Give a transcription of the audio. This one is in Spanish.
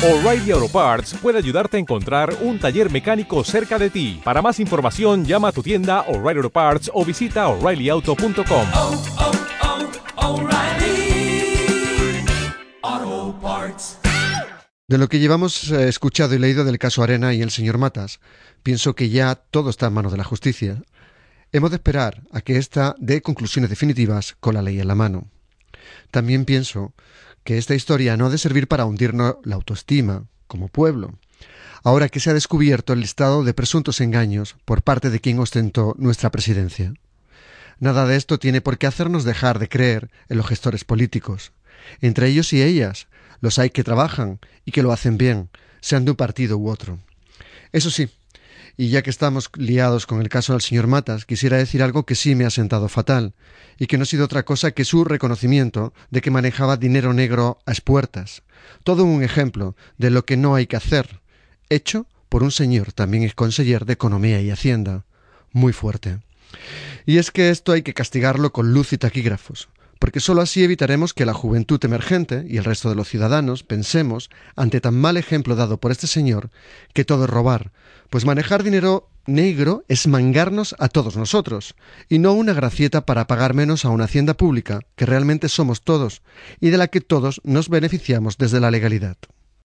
O'Reilly Auto Parts puede ayudarte a encontrar un taller mecánico cerca de ti. Para más información, llama a tu tienda O'Reilly Auto Parts o visita oreillyauto.com. oh, oh, Parts. De lo que llevamos eh, escuchado y leído del caso Arena y el señor Matas, pienso que ya todo está en manos de la justicia. Hemos de esperar a que ésta dé conclusiones definitivas con la ley en la mano. También pienso que esta historia no ha de servir para hundirnos la autoestima como pueblo, ahora que se ha descubierto el listado de presuntos engaños por parte de quien ostentó nuestra presidencia. Nada de esto tiene por qué hacernos dejar de creer en los gestores políticos. Entre ellos y ellas, los hay que trabajan y que lo hacen bien, sean de un partido u otro. Eso sí, y ya que estamos liados con el caso del señor Matas, quisiera decir algo que sí me ha sentado fatal, y que no ha sido otra cosa que su reconocimiento de que manejaba dinero negro a espuertas. Todo un ejemplo de lo que no hay que hacer, hecho por un señor también es conseller de Economía y Hacienda. Muy fuerte. Y es que esto hay que castigarlo con luz y taquígrafos, porque sólo así evitaremos que la juventud emergente y el resto de los ciudadanos pensemos, ante tan mal ejemplo dado por este señor, que todo es robar, pues manejar dinero negro es mangarnos a todos nosotros, y no una gracieta para pagar menos a una hacienda pública, que realmente somos todos, y de la que todos nos beneficiamos desde la legalidad.